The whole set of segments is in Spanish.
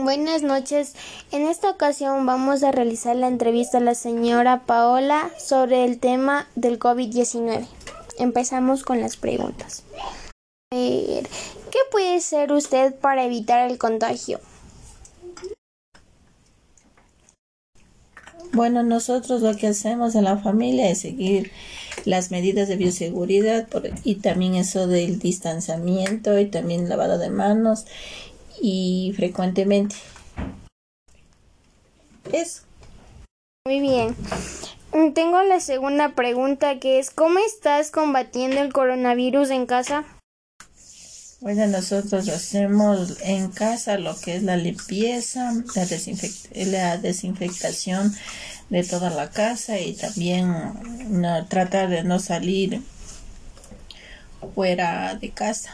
Buenas noches. En esta ocasión vamos a realizar la entrevista a la señora Paola sobre el tema del COVID-19. Empezamos con las preguntas. ¿Qué puede hacer usted para evitar el contagio? Bueno, nosotros lo que hacemos en la familia es seguir las medidas de bioseguridad y también eso del distanciamiento y también lavado de manos y frecuentemente. Eso. Muy bien. Tengo la segunda pregunta que es ¿cómo estás combatiendo el coronavirus en casa? Bueno, nosotros hacemos en casa lo que es la limpieza, la, la desinfectación de toda la casa y también no, tratar de no salir fuera de casa.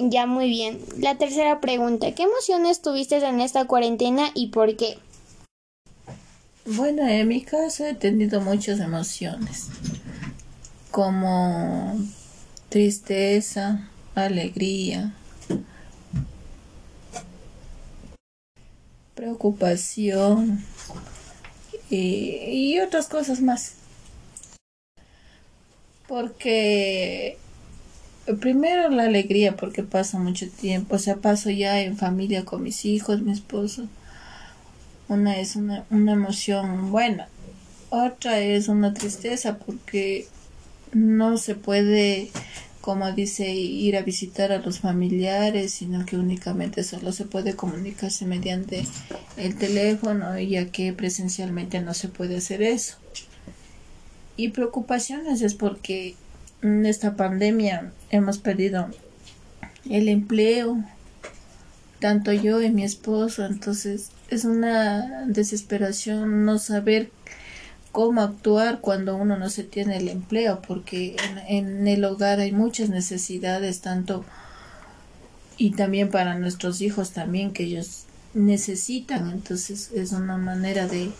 Ya muy bien. La tercera pregunta, ¿qué emociones tuviste en esta cuarentena y por qué? Bueno, en mi caso he tenido muchas emociones, como tristeza, alegría, preocupación y, y otras cosas más. Porque primero la alegría porque paso mucho tiempo, o sea, paso ya en familia con mis hijos, mi esposo. Una es una, una emoción buena, otra es una tristeza porque no se puede, como dice, ir a visitar a los familiares, sino que únicamente solo se puede comunicarse mediante el teléfono, ya que presencialmente no se puede hacer eso. Y preocupaciones es porque en esta pandemia hemos perdido el empleo, tanto yo y mi esposo, entonces es una desesperación no saber cómo actuar cuando uno no se tiene el empleo, porque en, el hogar hay muchas necesidades, tanto y también para nuestros hijos también que ellos necesitan, entonces es una manera de,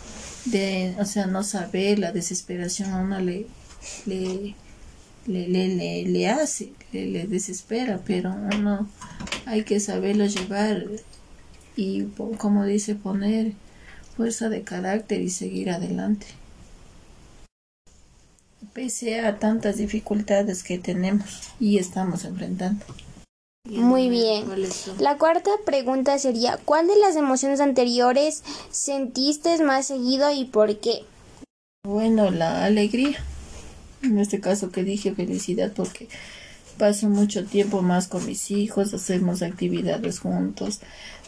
de o sea, no saber la desesperación a uno le, le le, le, le, hace, le, desespera, pero uno hay que saberlo llevar y, como dice, poner fuerza de carácter y seguir adelante. Pese a tantas dificultades que tenemos y estamos enfrentando. Muy bien. La cuarta pregunta sería, ¿cuál de las emociones anteriores sentiste más seguido y por qué? Bueno, la alegría en este caso que dije felicidad porque paso mucho tiempo más con mis hijos, hacemos actividades juntos.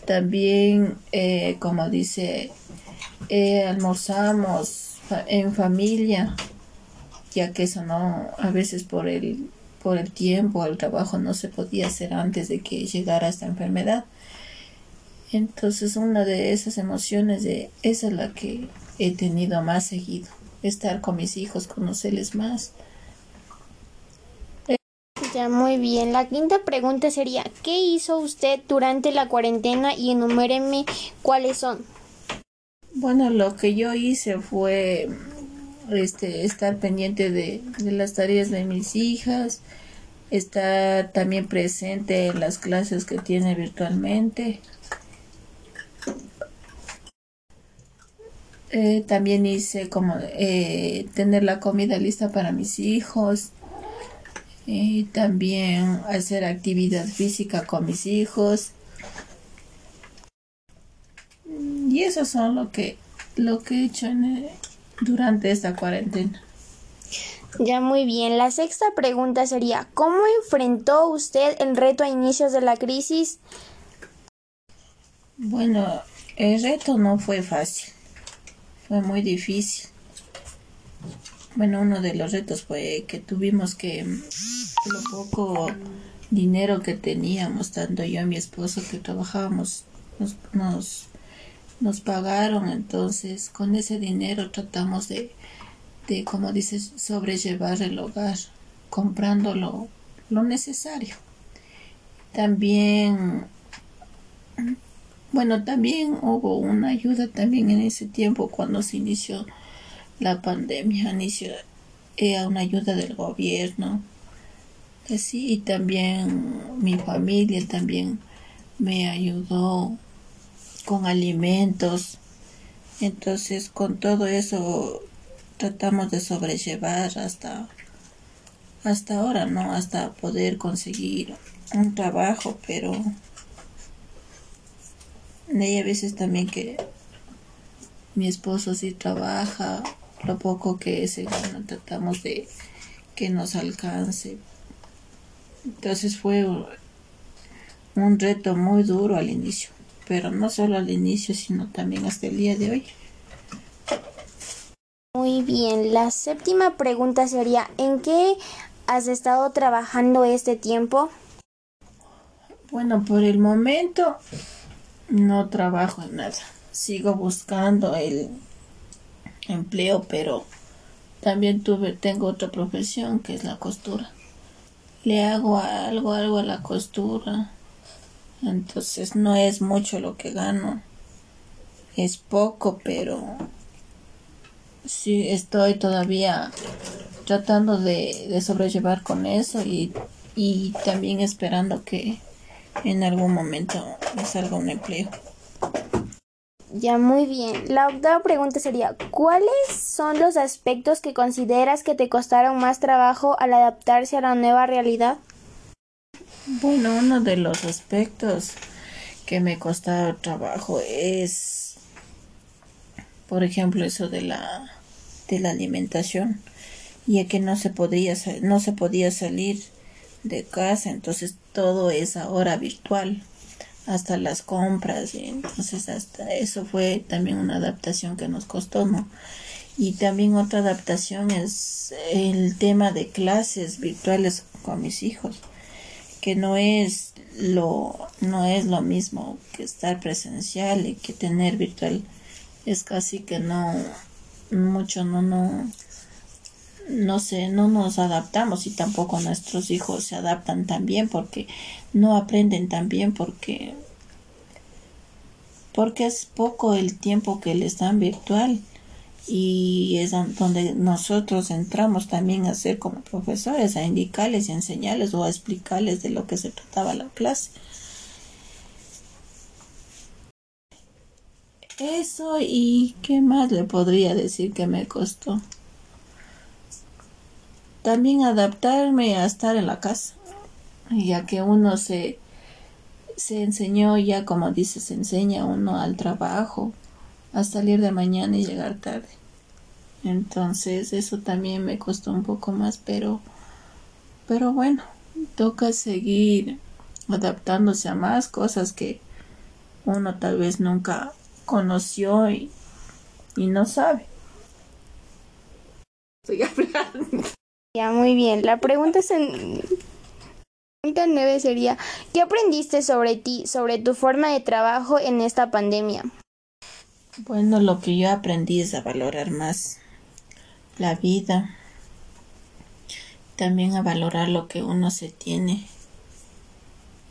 También, eh, como dice, eh, almorzamos en familia, ya que eso no, a veces por el, por el tiempo, el trabajo no se podía hacer antes de que llegara esta enfermedad. Entonces, una de esas emociones, de, esa es la que he tenido más seguido estar con mis hijos, conocerles más. Ya, muy bien. La quinta pregunta sería, ¿qué hizo usted durante la cuarentena y enuméreme cuáles son? Bueno, lo que yo hice fue este, estar pendiente de, de las tareas de mis hijas, estar también presente en las clases que tiene virtualmente, Eh, también hice como eh, tener la comida lista para mis hijos. y también hacer actividad física con mis hijos. Y eso son lo que, lo que he hecho eh, durante esta cuarentena. Ya muy bien. La sexta pregunta sería, ¿cómo enfrentó usted el reto a inicios de la crisis? Bueno, el reto no fue fácil fue muy difícil. Bueno, uno de los retos fue que tuvimos que lo poco dinero que teníamos, tanto yo y mi esposo que trabajábamos, nos, nos, pagaron, entonces con ese dinero tratamos de, de como dices, sobrellevar el hogar, comprando lo necesario. También bueno, también hubo una ayuda también en ese tiempo cuando se inició la pandemia, inició eh, una ayuda del gobierno. Así, y también mi familia también me ayudó con alimentos. Entonces, con todo eso tratamos de sobrellevar hasta hasta ahora, ¿no? Hasta poder conseguir un trabajo, pero hay a veces también que mi esposo sí trabaja, lo poco que es, bueno, tratamos de que nos alcance. Entonces fue un reto muy duro al inicio, pero no solo al inicio, sino también hasta el día de hoy. Muy bien, la séptima pregunta sería, ¿en qué has estado trabajando este tiempo? Bueno, por el momento no trabajo en nada. Sigo buscando el empleo, pero también tuve tengo otra profesión que es la costura. Le hago algo algo a la costura. Entonces no es mucho lo que gano. Es poco, pero sí estoy todavía tratando de, sobrellevar con eso y, y también esperando que en algún momento me salga un empleo. Ya, muy bien. La octava pregunta sería, ¿cuáles son los aspectos que consideras que te costaron más trabajo al adaptarse a la nueva realidad? Bueno, uno de los aspectos que me costado trabajo es, por ejemplo, eso de la, de la alimentación ya que no se podía no se podía salir de casa entonces todo es ahora virtual hasta las compras y entonces hasta eso fue también una adaptación que nos costó no y también otra adaptación es el tema de clases virtuales con mis hijos que no es lo no es lo mismo que estar presencial y que tener virtual. Es casi que no mucho no no no sé, no nos adaptamos y tampoco nuestros hijos se adaptan tan bien porque no aprenden tan bien porque porque es poco el tiempo que les dan virtual y es donde nosotros entramos también a ser como profesores, a indicarles y enseñarles o a explicarles de lo que se trataba la clase. Eso y qué más le podría decir que me costó también adaptarme a estar en la casa, ya que uno se, se enseñó ya, como dice, se enseña uno al trabajo, a salir de mañana y llegar tarde. Entonces eso también me costó un poco más, pero, pero bueno, toca seguir adaptándose a más cosas que uno tal vez nunca conoció y, y no sabe. Estoy hablando. Ya, muy bien. La pregunta es en... Pregunta 9 sería, ¿qué aprendiste sobre ti, sobre tu forma de trabajo en esta pandemia? Bueno, lo que yo aprendí es a valorar más la vida, también a valorar lo que uno se tiene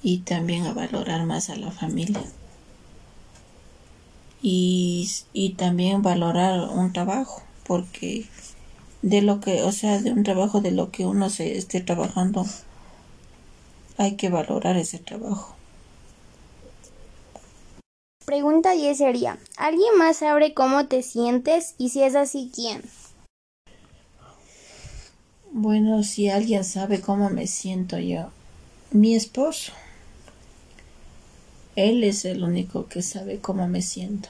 y también a valorar más a la familia. Y, y también valorar un trabajo, porque de lo que, o sea, de un trabajo de lo que uno se esté trabajando, hay que valorar ese trabajo. Pregunta 10 sería, ¿alguien más sabe cómo te sientes? Y si es así, ¿quién? Bueno, si alguien sabe cómo me siento yo, mi esposo. Él es el único que sabe cómo me siento.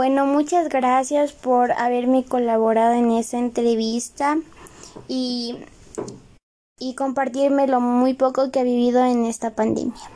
Bueno, muchas gracias por haberme colaborado en esta entrevista y, y compartirme lo muy poco que he vivido en esta pandemia.